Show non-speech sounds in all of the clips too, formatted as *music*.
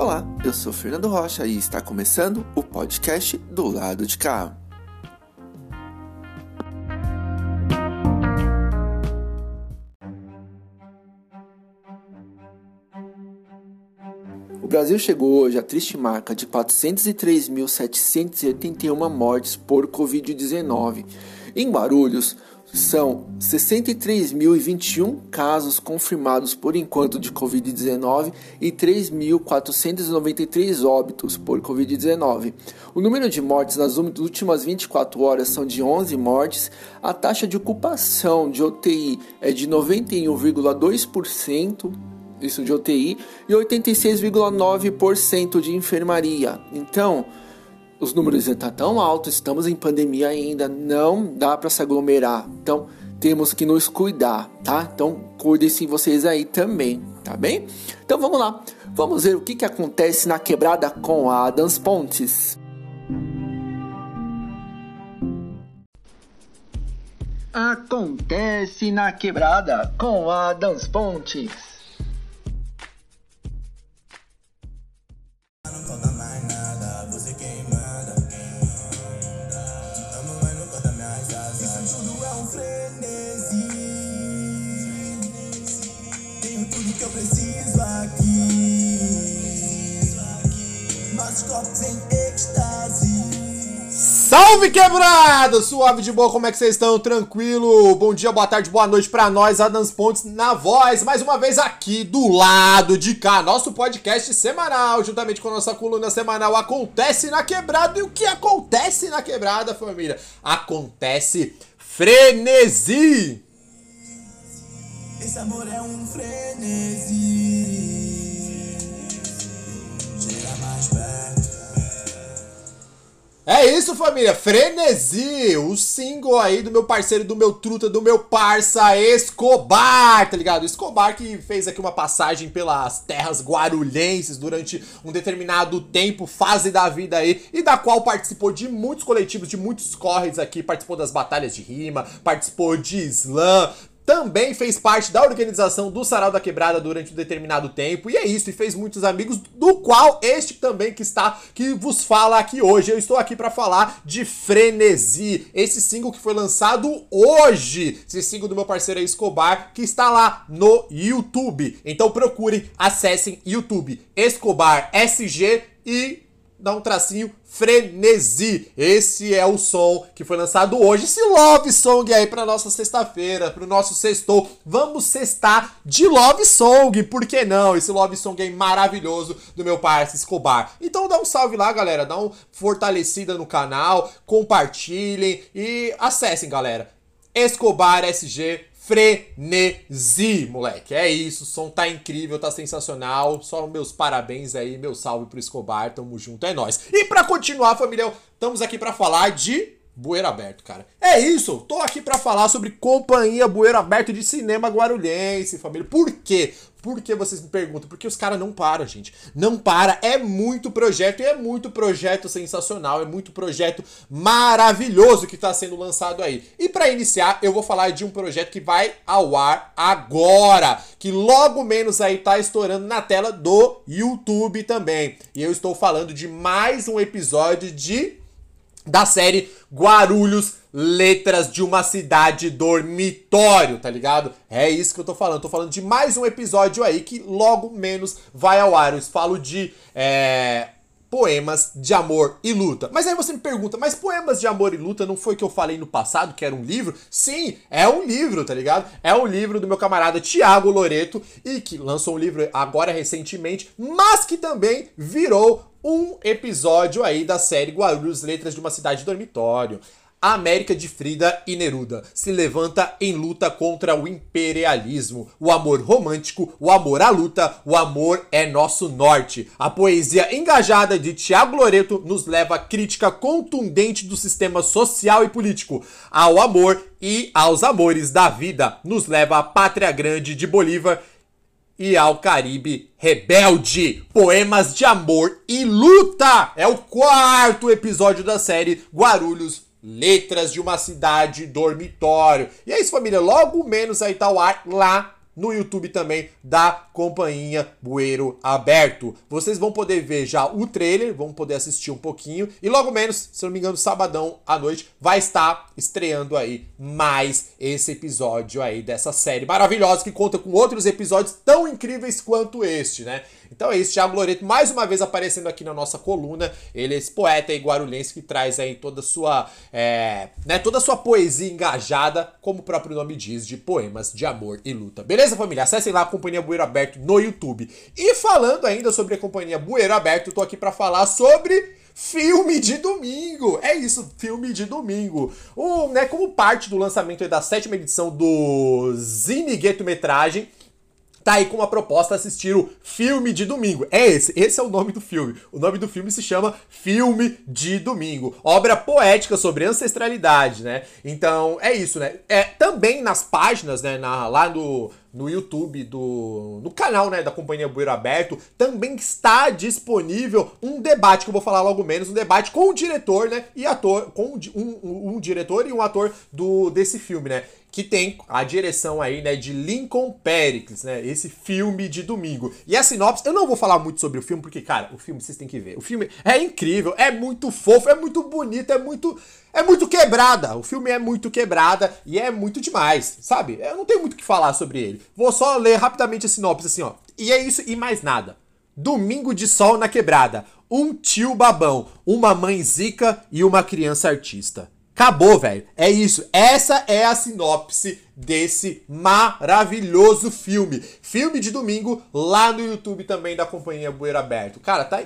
Olá, eu sou Fernando Rocha e está começando o podcast do lado de cá. O Brasil chegou hoje à triste marca de 403.781 mortes por Covid-19. Em Guarulhos, são 63.021 casos confirmados por enquanto de Covid-19 e 3.493 óbitos por Covid-19. O número de mortes nas últimas 24 horas são de 11 mortes. A taxa de ocupação de UTI é de 91,2%. Isso de UTI e 86,9% de enfermaria. Então, os números estão tão altos, estamos em pandemia ainda, não dá para se aglomerar. Então, temos que nos cuidar, tá? Então, cuidem-se vocês aí também, tá bem? Então, vamos lá. Vamos ver o que, que acontece na quebrada com a Adams Pontes. Acontece na quebrada com a Adams Pontes. Salve quebrada! Suave de boa, como é que vocês estão? Tranquilo? Bom dia, boa tarde, boa noite pra nós, Adams Pontes na voz, mais uma vez aqui do lado de cá, nosso podcast semanal, juntamente com a nossa coluna semanal Acontece na Quebrada. E o que acontece na quebrada, família? Acontece frenesi! Esse amor é um frenesi. É isso, família. Frenesi, o single aí do meu parceiro, do meu truta, do meu parça Escobar, tá ligado? Escobar que fez aqui uma passagem pelas terras guarulhenses durante um determinado tempo, fase da vida aí, e da qual participou de muitos coletivos, de muitos corres aqui, participou das batalhas de rima, participou de slam, também fez parte da organização do Sarau da Quebrada durante um determinado tempo, e é isso, e fez muitos amigos, do qual este também que está, que vos fala aqui hoje. Eu estou aqui para falar de Frenesi, esse single que foi lançado hoje, esse single do meu parceiro Escobar, que está lá no YouTube. Então procurem, acessem YouTube Escobar SG e dá um tracinho frenesi. Esse é o som que foi lançado hoje. Esse love song aí pra nossa sexta-feira, pro nosso sextou. Vamos sextar de love song, por que não? Esse love song aí maravilhoso do meu parceiro Escobar. Então dá um salve lá, galera. Dá uma fortalecida no canal, compartilhem e acessem, galera. Escobar SG frenesi, moleque. É isso, o som tá incrível, tá sensacional. Só meus parabéns aí, meu salve pro Escobar, tamo junto, é nóis. E pra continuar, família, estamos aqui para falar de Bueiro Aberto, cara. É isso, tô aqui para falar sobre Companhia Bueiro Aberto de Cinema Guarulhense, família. Por quê? Por que vocês me perguntam? Porque os caras não param, gente. Não para, é muito projeto e é muito projeto sensacional, é muito projeto maravilhoso que tá sendo lançado aí. E para iniciar, eu vou falar de um projeto que vai ao ar agora, que logo menos aí tá estourando na tela do YouTube também. E eu estou falando de mais um episódio de da série Guarulhos Letras de uma Cidade Dormitório, tá ligado? É isso que eu tô falando. Tô falando de mais um episódio aí que logo menos vai ao ar. Eu falo de. É, poemas de amor e luta. Mas aí você me pergunta, mas poemas de amor e luta não foi que eu falei no passado que era um livro? Sim, é um livro, tá ligado? É um livro do meu camarada Tiago Loreto e que lançou um livro agora recentemente, mas que também virou um episódio aí da série Guarulhos Letras de uma Cidade Dormitório. A América de Frida e Neruda se levanta em luta contra o imperialismo, o amor romântico, o amor à luta, o amor é nosso norte. A poesia engajada de Tiago Loreto nos leva à crítica contundente do sistema social e político, ao amor e aos amores da vida. Nos leva à pátria grande de Bolívar e ao Caribe Rebelde. Poemas de amor e luta. É o quarto episódio da série Guarulhos Letras de uma Cidade Dormitório. E é isso, família. Logo menos aí tá o ar lá no YouTube também da Companhia Bueiro Aberto. Vocês vão poder ver já o trailer, vão poder assistir um pouquinho e logo menos, se não me engano, sabadão à noite vai estar estreando aí mais esse episódio aí dessa série maravilhosa que conta com outros episódios tão incríveis quanto este, né? Então é isso, Thiago Loreto mais uma vez aparecendo aqui na nossa coluna. Ele é esse poeta aí guarulhense que traz aí toda a sua, é, né, toda a sua poesia engajada, como o próprio nome diz, de poemas de amor e luta. Beleza, família? Acessem lá a Companhia Bueiro Aberto no YouTube. E falando ainda sobre a Companhia Bueiro Aberto, eu tô aqui para falar sobre filme de domingo. É isso, filme de domingo. Um, né, como parte do lançamento da sétima edição do Zine Metragem, tá aí com uma proposta assistir o filme de domingo. É esse, esse é o nome do filme. O nome do filme se chama Filme de Domingo. Obra poética sobre ancestralidade, né? Então, é isso, né? É também nas páginas, né, na, lá no no YouTube do no canal né da companhia Bueiro Aberto também está disponível um debate que eu vou falar logo menos um debate com o diretor né e ator com um, um, um diretor e um ator do desse filme né que tem a direção aí, né, de Lincoln Pericles, né, esse filme de domingo. E a sinopse, eu não vou falar muito sobre o filme, porque, cara, o filme vocês têm que ver. O filme é incrível, é muito fofo, é muito bonito, é muito... É muito quebrada, o filme é muito quebrada e é muito demais, sabe? Eu não tenho muito o que falar sobre ele. Vou só ler rapidamente a sinopse assim, ó. E é isso e mais nada. Domingo de sol na quebrada. Um tio babão, uma mãe zica e uma criança artista. Acabou, velho. É isso. Essa é a sinopse desse maravilhoso filme. Filme de domingo lá no YouTube também da Companhia Bueiro Aberto. Cara, tá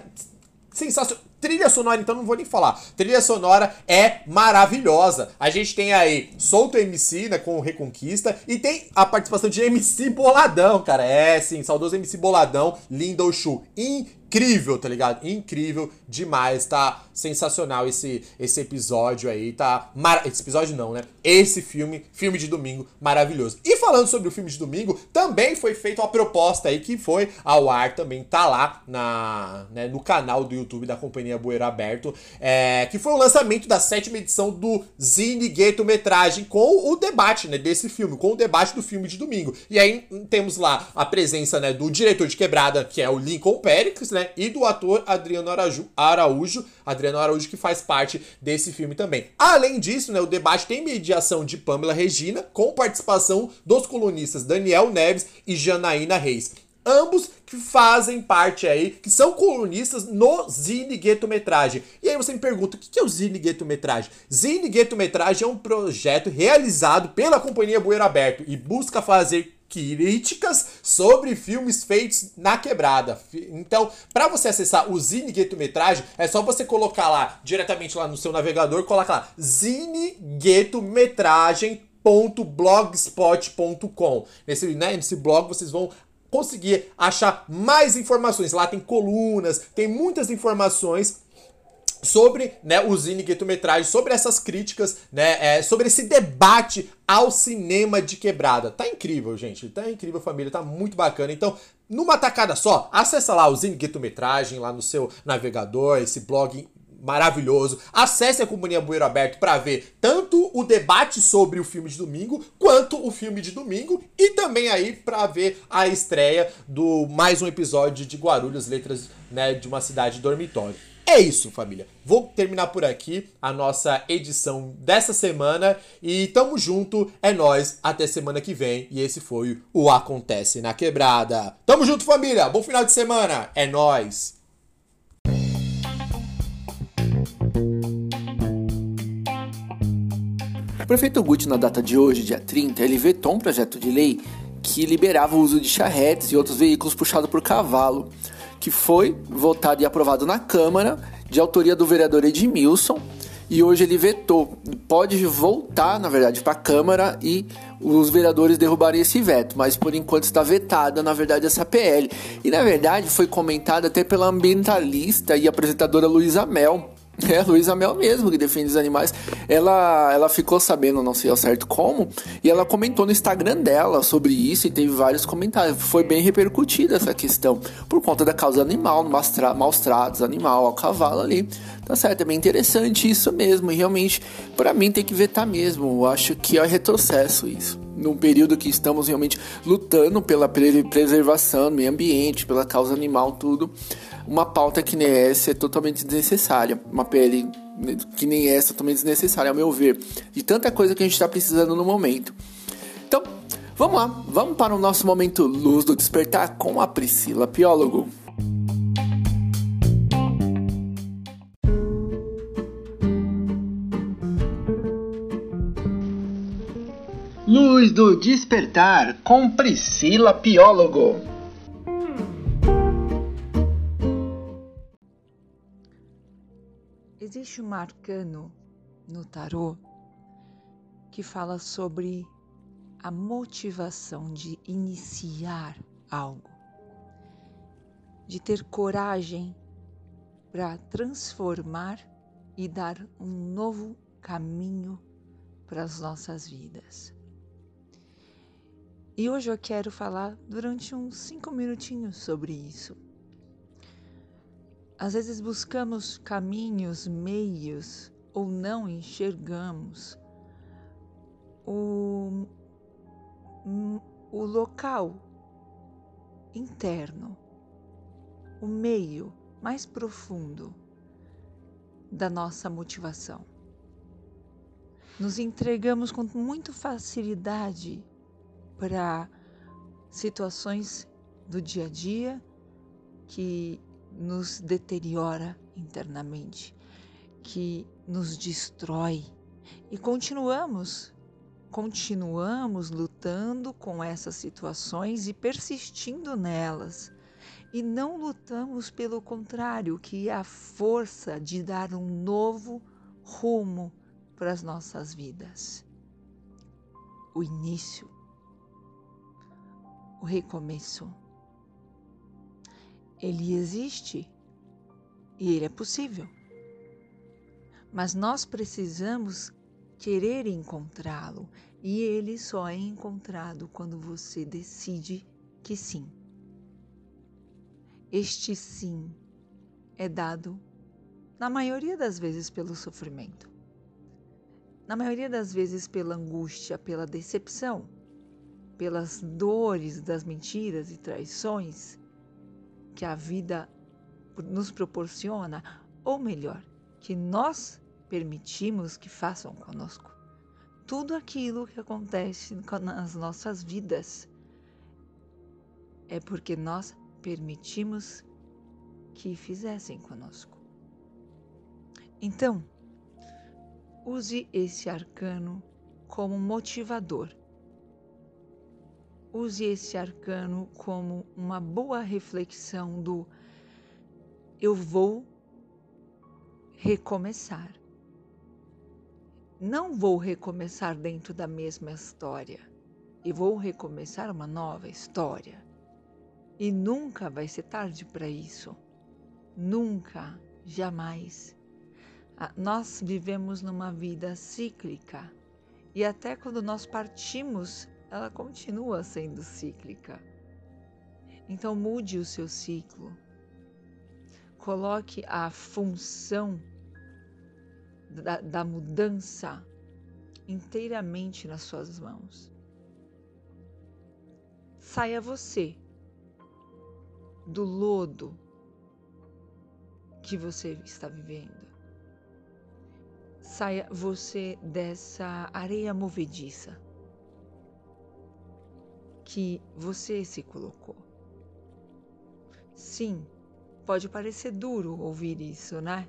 sensacional. Trilha sonora, então não vou nem falar. Trilha sonora é maravilhosa. A gente tem aí Solto MC, né, com Reconquista, e tem a participação de MC Boladão, cara. É, sim, saudoso MC Boladão, Lindo Show. Incrível, tá ligado? Incrível demais, tá sensacional esse, esse episódio aí, tá... Mar... Esse episódio não, né? Esse filme, filme de domingo, maravilhoso. E falando sobre o filme de domingo, também foi feita uma proposta aí que foi ao ar, também tá lá na, né, no canal do YouTube da Companhia Bueiro Aberto, é, que foi o lançamento da sétima edição do Zine Gueto Metragem com o debate, né, desse filme, com o debate do filme de domingo. E aí temos lá a presença, né, do diretor de quebrada, que é o Lincoln Pericles, né, e do ator Adriano Araújo, Araújo, Adriano Araújo que faz parte desse filme também. Além disso, né, o debate tem mediação de Pamela Regina, com participação dos colunistas Daniel Neves e Janaína Reis. Ambos que fazem parte aí, que são colunistas no Zine Gueto Metragem. E aí você me pergunta, o que é o Zine Gueto Metragem? Zine Gueto Metragem é um projeto realizado pela Companhia Bueiro Aberto e busca fazer críticas sobre filmes feitos na quebrada. Então, para você acessar o Zine Gueto Metragem, é só você colocar lá diretamente lá no seu navegador, coloca lá Zine Gueto Metragem blogspot.com. Nesse, né, nesse blog vocês vão conseguir achar mais informações. Lá tem colunas, tem muitas informações sobre né, o Zine Guetometragem, sobre essas críticas, né, é, sobre esse debate ao cinema de quebrada. Tá incrível, gente. Tá incrível, família. Tá muito bacana. Então, numa tacada só, acessa lá o Zine Guetometragem lá no seu navegador, esse blog maravilhoso. Acesse a Companhia Bueiro Aberto para ver tanto o debate sobre o filme de domingo, quanto o filme de domingo, e também aí para ver a estreia do mais um episódio de Guarulhos, letras né, de uma cidade dormitório. É isso, família. Vou terminar por aqui a nossa edição dessa semana e tamo junto, é nós até semana que vem. E esse foi o Acontece na Quebrada. Tamo junto, família. Bom final de semana. É nós. O prefeito Guti, na data de hoje, dia 30, ele vetou um projeto de lei que liberava o uso de charretes e outros veículos puxados por cavalo que foi votado e aprovado na Câmara, de autoria do vereador Edmilson, e hoje ele vetou. Pode voltar, na verdade, para a Câmara e os vereadores derrubarem esse veto, mas por enquanto está vetada, na verdade, essa PL. E na verdade foi comentada até pela ambientalista e apresentadora Luísa Mel, *laughs* é, Luísa Mel mesmo, que defende os animais. Ela, ela ficou sabendo, não sei ao certo como, e ela comentou no Instagram dela sobre isso e teve vários comentários. Foi bem repercutida essa questão, por conta da causa animal, maus tratos animal ao cavalo ali. Tá certo, é bem interessante isso mesmo, e realmente, para mim tem que vetar mesmo. Eu acho que é retrocesso isso. num período que estamos realmente lutando pela preservação do meio ambiente, pela causa animal, tudo, uma pauta que nem essa é totalmente desnecessária. Uma pele que nem essa é totalmente desnecessária, ao meu ver, de tanta coisa que a gente está precisando no momento. Então, vamos lá, vamos para o nosso momento luz do despertar com a Priscila Piólogo. Luz do Despertar com Priscila Piólogo. Existe um arcano no tarô que fala sobre a motivação de iniciar algo, de ter coragem para transformar e dar um novo caminho para as nossas vidas. E hoje eu quero falar durante uns cinco minutinhos sobre isso. Às vezes buscamos caminhos, meios ou não enxergamos o, o local interno, o meio mais profundo da nossa motivação. Nos entregamos com muita facilidade para situações do dia a dia que nos deteriora internamente, que nos destrói. E continuamos, continuamos lutando com essas situações e persistindo nelas. E não lutamos pelo contrário, que é a força de dar um novo rumo para as nossas vidas. O início o recomeço. Ele existe e ele é possível. Mas nós precisamos querer encontrá-lo e ele só é encontrado quando você decide que sim. Este sim é dado, na maioria das vezes, pelo sofrimento, na maioria das vezes, pela angústia, pela decepção pelas dores das mentiras e traições que a vida nos proporciona, ou melhor, que nós permitimos que façam conosco. Tudo aquilo que acontece nas nossas vidas é porque nós permitimos que fizessem conosco. Então, use esse arcano como motivador use esse arcano como uma boa reflexão do eu vou recomeçar. Não vou recomeçar dentro da mesma história. E vou recomeçar uma nova história. E nunca vai ser tarde para isso. Nunca, jamais. Ah, nós vivemos numa vida cíclica. E até quando nós partimos ela continua sendo cíclica. Então mude o seu ciclo. Coloque a função da, da mudança inteiramente nas suas mãos. Saia você do lodo que você está vivendo. Saia você dessa areia movediça que você se colocou. Sim, pode parecer duro ouvir isso, né?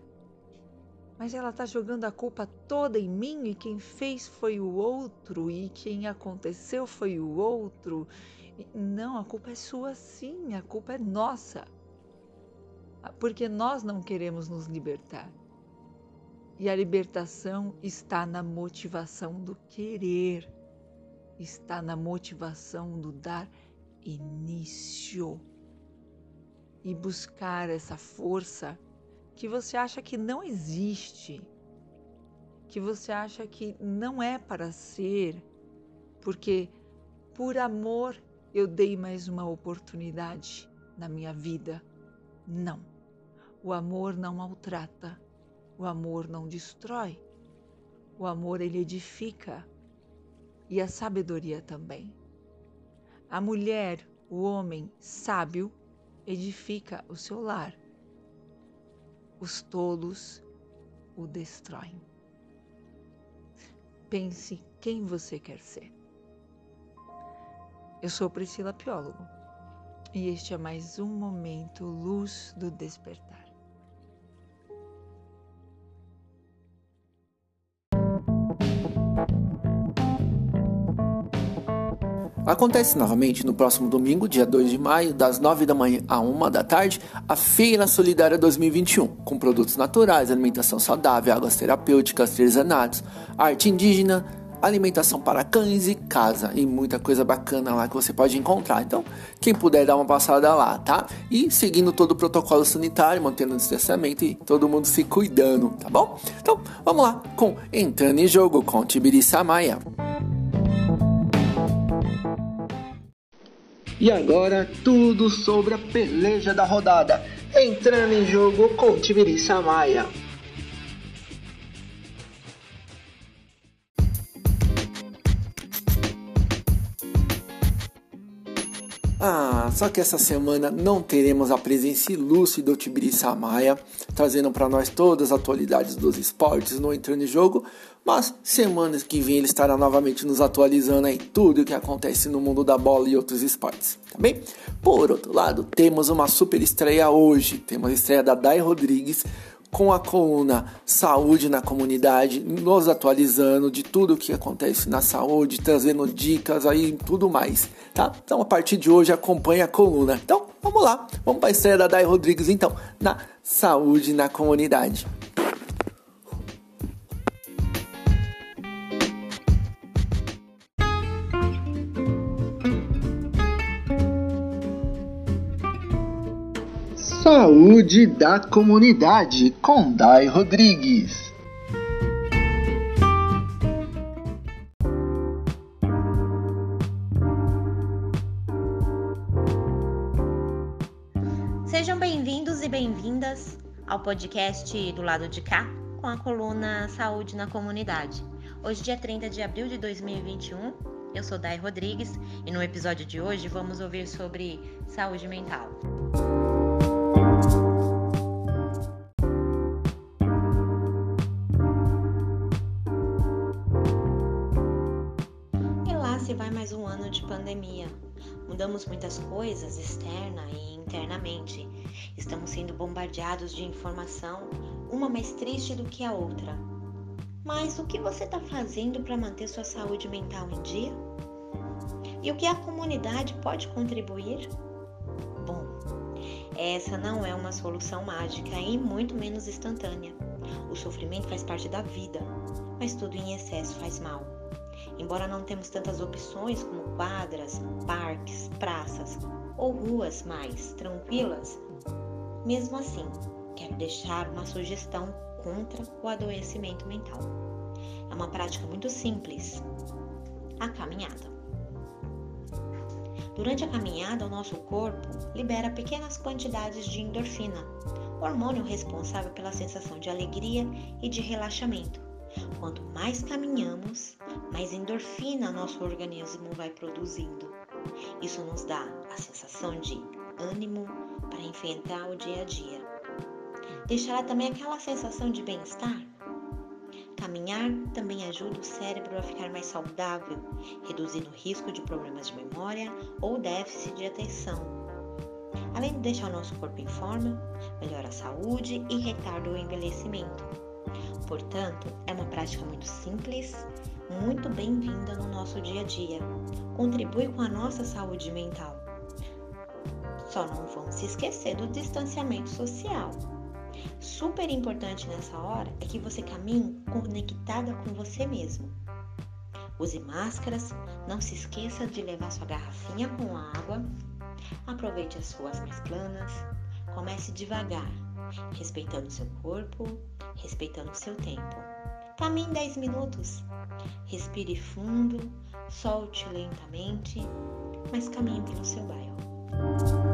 Mas ela está jogando a culpa toda em mim e quem fez foi o outro e quem aconteceu foi o outro. Não, a culpa é sua sim, a culpa é nossa. Porque nós não queremos nos libertar. E a libertação está na motivação do querer está na motivação do dar início e buscar essa força que você acha que não existe, que você acha que não é para ser, porque por amor eu dei mais uma oportunidade na minha vida. Não. O amor não maltrata, o amor não destrói. O amor ele edifica, e a sabedoria também. A mulher, o homem sábio, edifica o seu lar. Os tolos o destroem. Pense quem você quer ser. Eu sou Priscila Piólogo e este é mais um momento Luz do Despertar. Acontece novamente no próximo domingo, dia 2 de maio, das 9 da manhã a 1 da tarde, a Feira Solidária 2021, com produtos naturais, alimentação saudável, águas terapêuticas, artesanatos, arte indígena, alimentação para cães e casa e muita coisa bacana lá que você pode encontrar. Então, quem puder dar uma passada lá, tá? E seguindo todo o protocolo sanitário, mantendo o distanciamento e todo mundo se cuidando, tá bom? Então, vamos lá com Entrando em Jogo com Tibiriça Maia. E agora tudo sobre a peleja da rodada. Entrando em jogo com Tibiriça Maia. Ah, só que essa semana não teremos a presença ilustre do Tibiriça Maia, trazendo para nós todas as atualidades dos esportes no Entrando em Jogo, mas semanas que vem ele estará novamente nos atualizando aí tudo o que acontece no mundo da bola e outros esportes, tá bem? Por outro lado, temos uma super estreia hoje, temos a estreia da Dai Rodrigues com a coluna Saúde na Comunidade, nos atualizando de tudo o que acontece na saúde, trazendo dicas aí e tudo mais, tá? Então a partir de hoje acompanhe a coluna. Então vamos lá, vamos para a estreia da Dai Rodrigues então, na Saúde na Comunidade. Saúde da Comunidade com Dai Rodrigues. Sejam bem-vindos e bem-vindas ao podcast do lado de cá com a coluna Saúde na Comunidade. Hoje, dia 30 de abril de 2021, eu sou Dai Rodrigues e no episódio de hoje vamos ouvir sobre saúde mental. Mudamos muitas coisas externa e internamente. Estamos sendo bombardeados de informação, uma mais triste do que a outra. Mas o que você está fazendo para manter sua saúde mental em dia? E o que a comunidade pode contribuir? Bom, essa não é uma solução mágica e muito menos instantânea. O sofrimento faz parte da vida, mas tudo em excesso faz mal. Embora não temos tantas opções como quadras, parques, praças ou ruas mais tranquilas, mesmo assim, quero deixar uma sugestão contra o adoecimento mental. É uma prática muito simples: a caminhada. Durante a caminhada, o nosso corpo libera pequenas quantidades de endorfina, hormônio responsável pela sensação de alegria e de relaxamento. Quanto mais caminhamos, mais endorfina nosso organismo vai produzindo. Isso nos dá a sensação de ânimo para enfrentar o dia a dia. Deixará também aquela sensação de bem-estar? Caminhar também ajuda o cérebro a ficar mais saudável, reduzindo o risco de problemas de memória ou déficit de atenção. Além de deixar o nosso corpo em forma, melhora a saúde e retarda o envelhecimento. Portanto, é uma prática muito simples, muito bem-vinda no nosso dia a dia. Contribui com a nossa saúde mental. Só não vamos se esquecer do distanciamento social. Super importante nessa hora é que você caminhe conectada com você mesmo. Use máscaras, não se esqueça de levar sua garrafinha com água. Aproveite as ruas mais planas. Comece devagar, respeitando seu corpo, respeitando seu tempo. Caminhe 10 minutos. Respire fundo, solte lentamente, mas caminhe pelo seu bairro.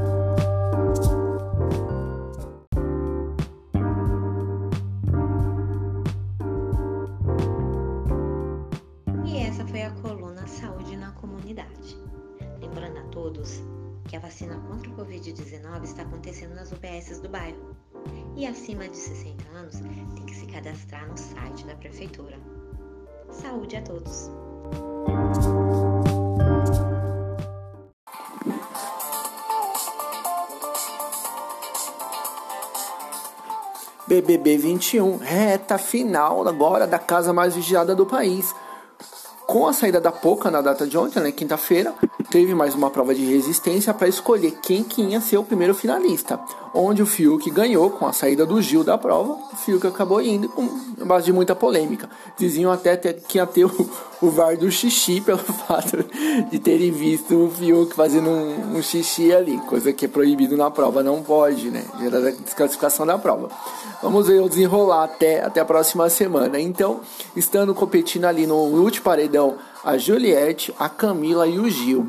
BBB 21, reta final agora da casa mais vigiada do país. Com a saída da Poca na data de ontem, né, quinta-feira, teve mais uma prova de resistência para escolher quem que ia ser o primeiro finalista. Onde o Fiuk ganhou com a saída do Gil da prova, o Fiuk acabou indo com base de muita polêmica. Diziam até que ia ter o, o VAR do xixi pelo *laughs* fato de terem visto o Fiuk fazendo um, um xixi ali, coisa que é proibido na prova, não pode, né? Gera desclassificação da prova. Vamos ver o desenrolar até, até a próxima semana. Então, estando competindo ali no último paredão, a Juliette, a Camila e o Gil.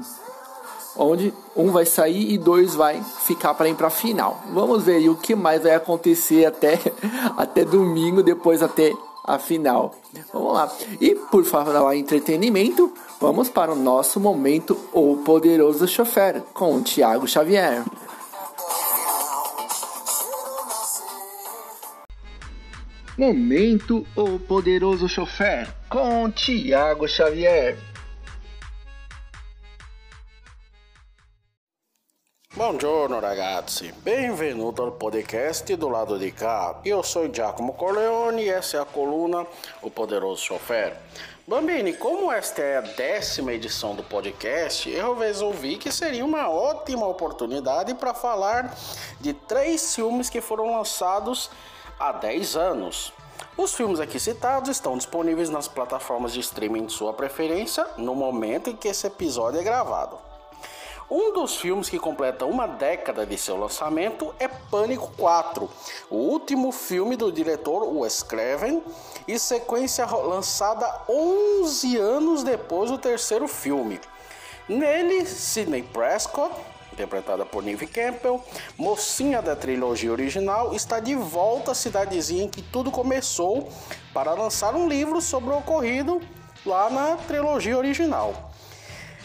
Onde um vai sair e dois vai ficar para ir para a final. Vamos ver o que mais vai acontecer até, *laughs* até domingo, depois até a final. Vamos lá. E por falar em entretenimento, vamos para o nosso momento O Poderoso Chofer com o Thiago Xavier. Momento O Poderoso Chofer com Tiago Xavier. Buongiorno ragazzi, benvenuto al podcast do lado de cá. Eu sou Giacomo Corleone e essa é a coluna O Poderoso Chofer. Bambini, como esta é a décima edição do podcast, eu resolvi que seria uma ótima oportunidade para falar de três filmes que foram lançados há 10 anos. Os filmes aqui citados estão disponíveis nas plataformas de streaming de sua preferência no momento em que esse episódio é gravado. Um dos filmes que completa uma década de seu lançamento é Pânico 4, o último filme do diretor Wes Craven e sequência lançada 11 anos depois do terceiro filme. Nele, Sidney Prescott interpretada por Neve Campbell, mocinha da trilogia original, está de volta à cidadezinha em que tudo começou para lançar um livro sobre o ocorrido lá na trilogia original.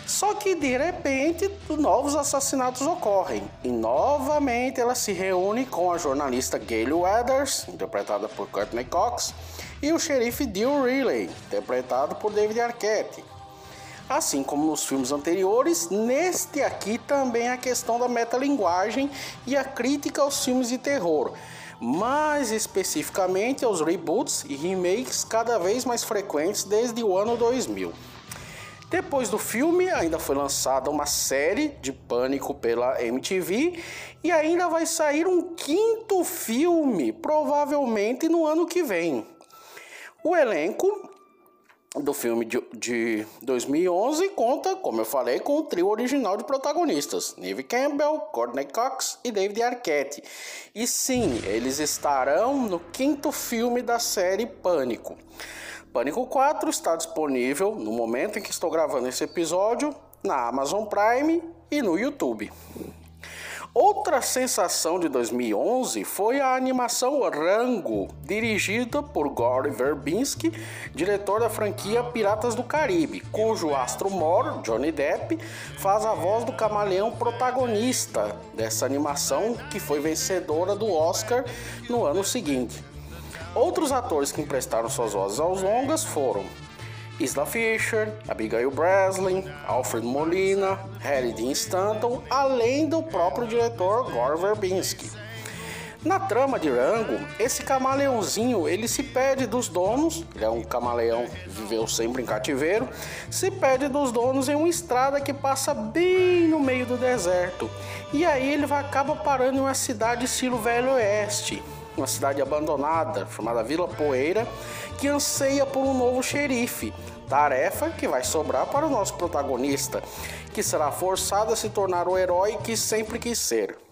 Só que de repente novos assassinatos ocorrem e novamente ela se reúne com a jornalista Gayle Weathers, interpretada por Courtney Cox, e o xerife Dill Riley, interpretado por David Arquette. Assim como nos filmes anteriores, neste aqui também a questão da metalinguagem e a crítica aos filmes de terror, mais especificamente aos reboots e remakes cada vez mais frequentes desde o ano 2000. Depois do filme, ainda foi lançada uma série de Pânico pela MTV e ainda vai sair um quinto filme, provavelmente no ano que vem. O elenco do filme de, de 2011 conta, como eu falei, com o trio original de protagonistas: Neve Campbell, Courtney Cox e David Arquette. E sim, eles estarão no quinto filme da série Pânico. Pânico 4 está disponível no momento em que estou gravando esse episódio na Amazon Prime e no YouTube. Outra sensação de 2011 foi a animação Rango, dirigida por Gore Verbinski, diretor da franquia Piratas do Caribe, cujo astro mor, Johnny Depp, faz a voz do camaleão protagonista dessa animação que foi vencedora do Oscar no ano seguinte. Outros atores que emprestaram suas vozes aos longas foram Isla Fisher, Abigail Breslin, Alfred Molina, Harry Dean Stanton, além do próprio diretor Gore Verbinski. Na trama de Rango, esse camaleãozinho ele se perde dos donos, ele é um camaleão viveu sempre em cativeiro, se perde dos donos em uma estrada que passa bem no meio do deserto. E aí ele acaba parando em uma cidade estilo Velho Oeste, uma cidade abandonada chamada Vila Poeira, que anseia por um novo xerife. Tarefa que vai sobrar para o nosso protagonista, que será forçado a se tornar o herói que sempre quis ser.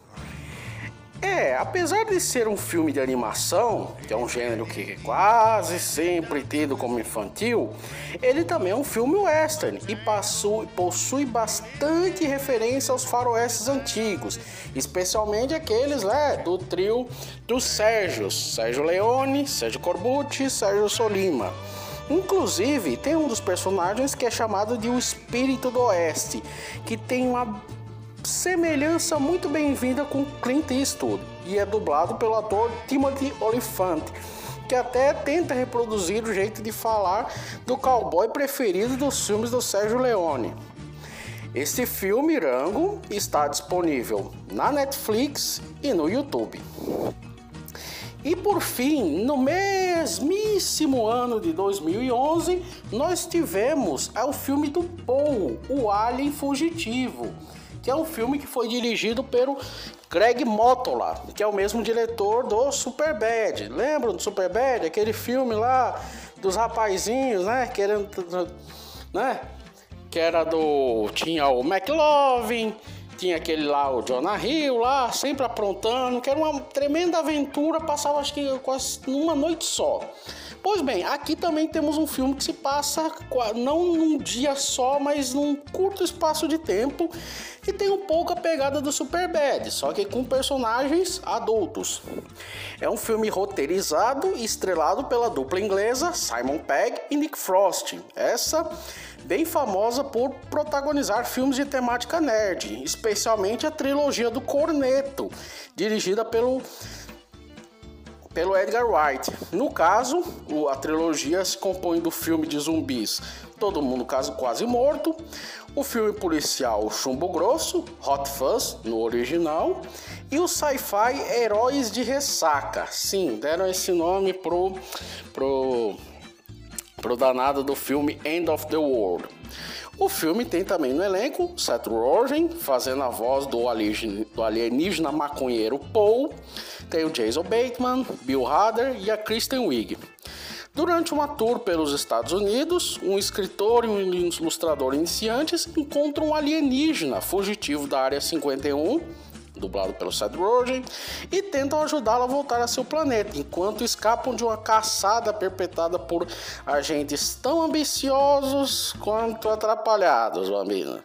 É, apesar de ser um filme de animação, que é um gênero que quase sempre tido como infantil, ele também é um filme western e possui, possui bastante referência aos faroestes antigos, especialmente aqueles né, do trio dos Sérgios, Sérgio Leone, Sérgio Corbucci e Sérgio Solima. Inclusive, tem um dos personagens que é chamado de o Espírito do Oeste, que tem uma semelhança muito bem-vinda com Clint Eastwood e é dublado pelo ator Timothy Olyphant, que até tenta reproduzir o jeito de falar do cowboy preferido dos filmes do Sérgio Leone. Este filme, Rango, está disponível na Netflix e no YouTube. E por fim, no mesmíssimo ano de 2011, nós tivemos o filme do Paul, O Alien Fugitivo, que é um filme que foi dirigido pelo Greg Motola, que é o mesmo diretor do Superbad. Lembram do Superbad? Aquele filme lá dos rapazinhos, né? Querendo, né? Que era do tinha o McLovin, tinha aquele lá, o Jonah Hill lá, sempre aprontando, que era uma tremenda aventura, passava acho que quase numa noite só. Pois bem, aqui também temos um filme que se passa não num dia só, mas num curto espaço de tempo e tem um pouco a pegada do Superbad, só que com personagens adultos. É um filme roteirizado e estrelado pela dupla inglesa Simon Pegg e Nick Frost. Essa bem famosa por protagonizar filmes de temática nerd, especialmente a trilogia do Corneto, dirigida pelo pelo Edgar Wright. No caso, a trilogia se compõe do filme de zumbis Todo Mundo Caso Quase Morto, o filme policial Chumbo Grosso, Hot Fuzz no original, e o sci-fi Heróis de Ressaca. Sim, deram esse nome pro, pro, pro danado do filme End of the World. O filme tem também no elenco Seth Rogen fazendo a voz do alienígena, do alienígena maconheiro Paul, tem o Jason Bateman, Bill Hader e a Kristen Wiig. Durante uma tour pelos Estados Unidos, um escritor e um ilustrador iniciantes encontram um alienígena fugitivo da Área 51 dublado pelo Seth Rogen, e tentam ajudá-lo a voltar a seu planeta, enquanto escapam de uma caçada perpetrada por agentes tão ambiciosos quanto atrapalhados, Bambina.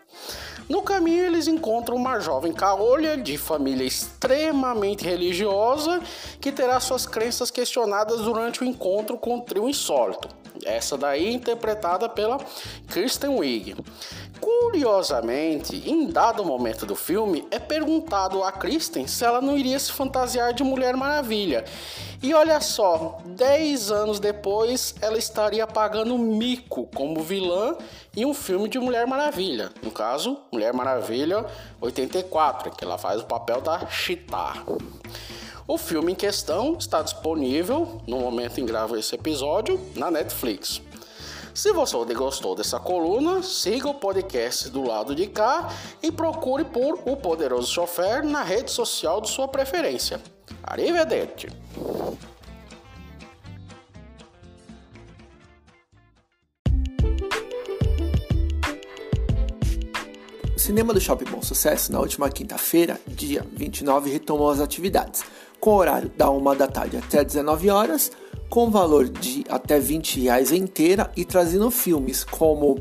No caminho, eles encontram uma jovem caolha de família extremamente religiosa que terá suas crenças questionadas durante o encontro com o trio insólito. Essa daí interpretada pela Kristen Wiig. Curiosamente, em dado momento do filme, é perguntado a Kristen se ela não iria se fantasiar de Mulher Maravilha. E olha só, 10 anos depois, ela estaria pagando mico como vilã em um filme de Mulher Maravilha. No caso, Mulher Maravilha 84, que ela faz o papel da Cheetah. O filme em questão está disponível, no momento em gravo esse episódio, na Netflix. Se você gostou dessa coluna, siga o podcast do lado de cá e procure por O Poderoso Chofer na rede social de sua preferência. Arrivederci! O cinema do Shopping Bom Sucesso, na última quinta-feira, dia 29, retomou as atividades, com horário da 1 da tarde até 19 horas, com valor de até 20 reais inteira e trazendo filmes como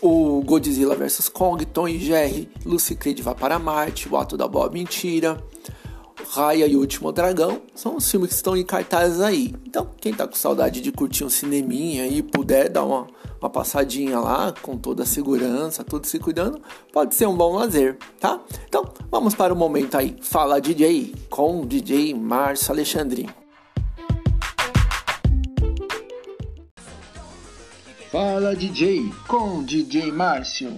o Godzilla vs Kong, Tom e Jerry, Lucy Creed vai para Marte, O Ato da Boa Mentira, Raya e o Último Dragão, são os filmes que estão em cartaz aí. Então, quem tá com saudade de curtir um cineminha e puder dar uma, uma passadinha lá, com toda a segurança, tudo se cuidando, pode ser um bom lazer, tá? Então, vamos para o momento aí, Fala DJ, com o DJ Márcio Alexandre. Fala DJ com DJ Márcio.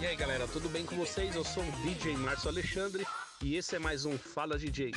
E aí galera, tudo bem com vocês? Eu sou o DJ Márcio Alexandre e esse é mais um Fala DJ.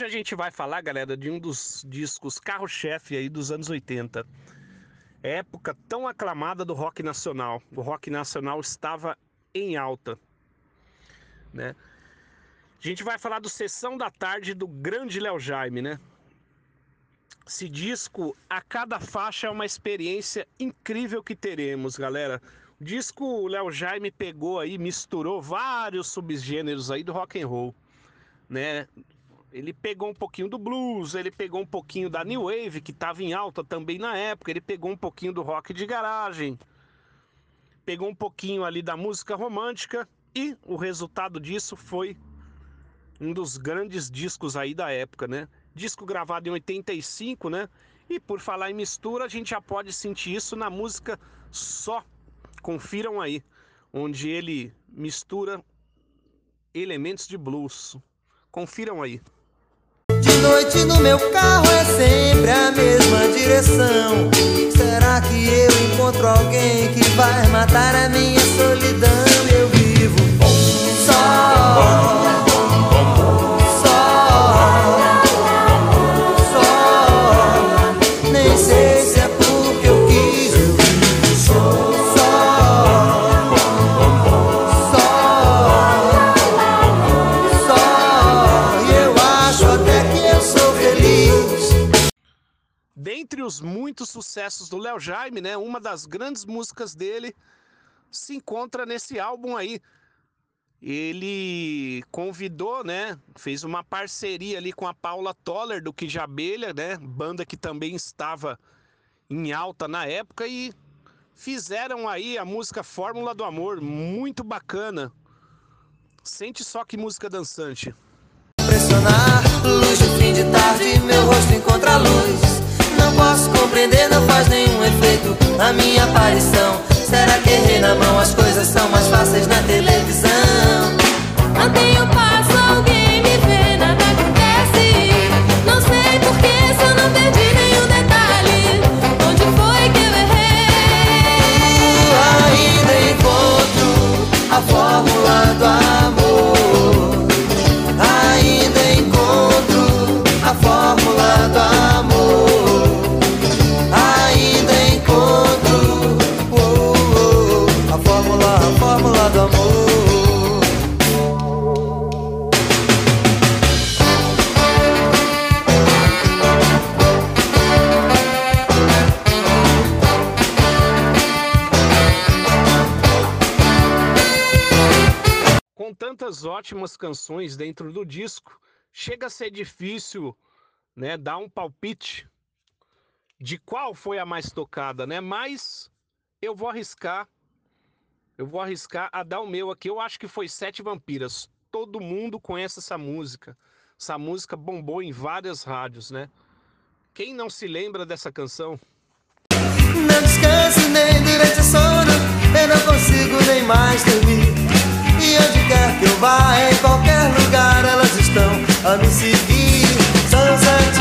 Hoje a gente vai falar, galera, de um dos discos carro-chefe aí dos anos 80. época tão aclamada do rock nacional. O rock nacional estava em alta, né? A gente vai falar do Sessão da Tarde do grande Léo Jaime, né? Esse disco, a cada faixa é uma experiência incrível que teremos, galera. O disco Léo Jaime pegou aí, misturou vários subgêneros aí do rock and roll, né? Ele pegou um pouquinho do blues, ele pegou um pouquinho da new wave que estava em alta também na época, ele pegou um pouquinho do rock de garagem, pegou um pouquinho ali da música romântica e o resultado disso foi um dos grandes discos aí da época, né? Disco gravado em 85, né? E por falar em mistura, a gente já pode sentir isso na música Só. Confiram aí, onde ele mistura elementos de blues. Confiram aí. Noite no meu carro é sempre a mesma direção. Será que eu encontro alguém que vai matar a minha solidão? Eu vivo. Só, Dentre os muitos sucessos do Léo Jaime, né? Uma das grandes músicas dele se encontra nesse álbum aí. Ele convidou, né? Fez uma parceria ali com a Paula Toller do Que Abelha, né? Banda que também estava em alta na época e fizeram aí a música Fórmula do Amor, muito bacana. Sente só que música dançante. impressionar. Luz de fim de tarde, meu rosto encontra luz. Não posso compreender, não faz nenhum efeito a minha aparição. Será que errei na mão? As coisas são mais fáceis na televisão. Mantenho o ótimas canções dentro do disco, chega a ser difícil, né, dar um palpite de qual foi a mais tocada, né? Mas eu vou arriscar, eu vou arriscar a dar o meu aqui. Eu acho que foi Sete Vampiras. Todo mundo conhece essa música. Essa música bombou em várias rádios, né? Quem não se lembra dessa canção? Não descanso nem durante o sono, eu não consigo nem mais dormir. E onde quer que eu vá, em qualquer lugar, elas estão a me seguir. São sete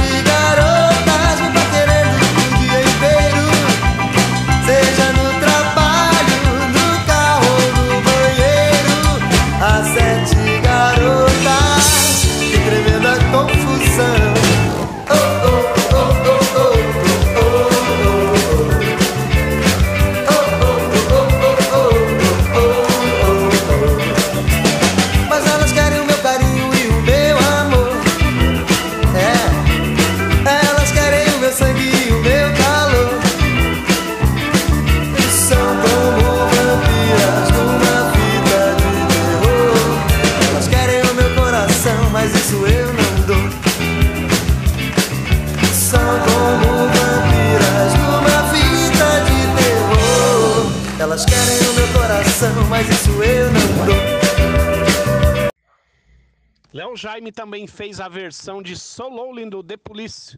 Jaime também fez a versão de Sololin do The Police,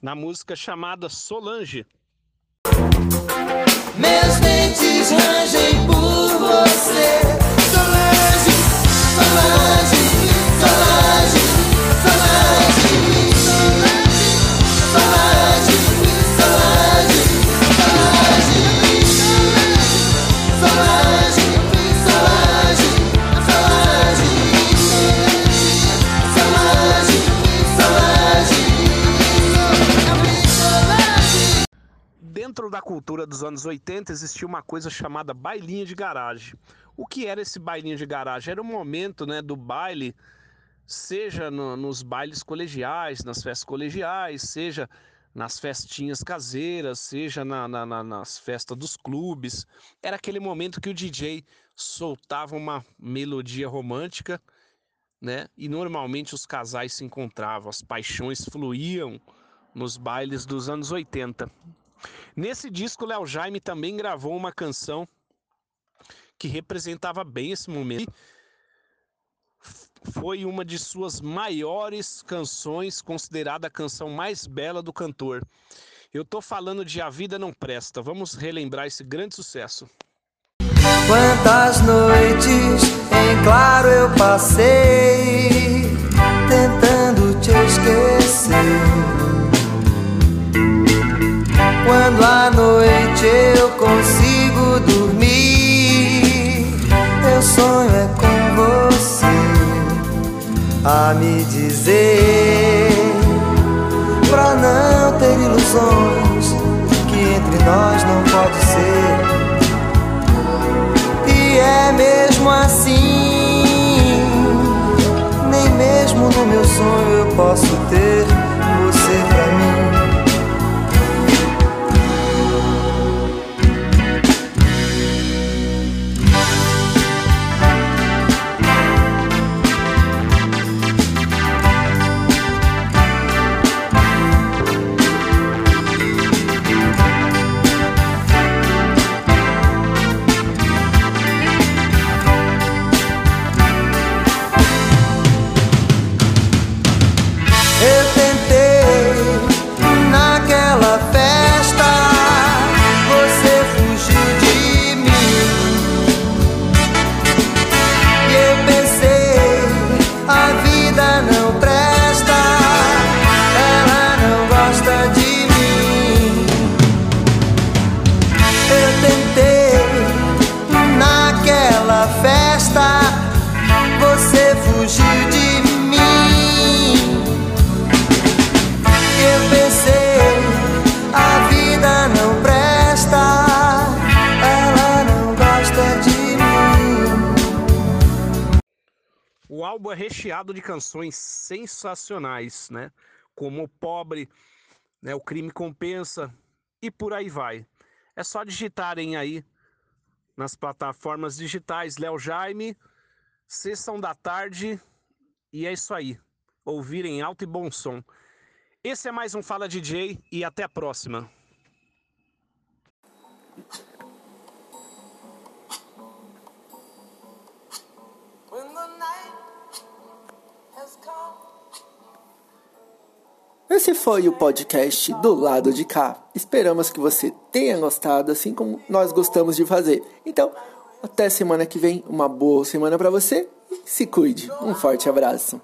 na música chamada Solange. Meus dentes rangem por você. Solange, Solange, Solange, Solange, Solange, Dentro da cultura dos anos 80 existia uma coisa chamada bailinho de garagem. O que era esse bailinho de garagem? Era o momento né, do baile, seja no- nos bailes colegiais, nas festas colegiais, seja nas festinhas caseiras, seja na- na- na- nas festas dos clubes. Era aquele momento que o DJ soltava uma melodia romântica, né? E normalmente os casais se encontravam, as paixões fluíam nos bailes dos anos 80. Nesse disco, Léo Jaime também gravou uma canção que representava bem esse momento. Foi uma de suas maiores canções, considerada a canção mais bela do cantor. Eu tô falando de A Vida Não Presta. Vamos relembrar esse grande sucesso. Quantas noites em claro eu passei tentando te esquecer. Quando à noite eu consigo dormir, meu sonho é com você a me dizer pra não ter ilusões que entre nós não pode ser. E é mesmo assim, nem mesmo no meu sonho eu posso álbum é recheado de canções sensacionais, né? Como o Pobre, né? O Crime Compensa e por aí vai. É só digitarem aí nas plataformas digitais Léo Jaime, Sessão da Tarde e é isso aí. Ouvirem alto e bom som. Esse é mais um Fala DJ e até a próxima. Esse foi o podcast do lado de cá. Esperamos que você tenha gostado, assim como nós gostamos de fazer. Então, até semana que vem. Uma boa semana para você e se cuide. Um forte abraço.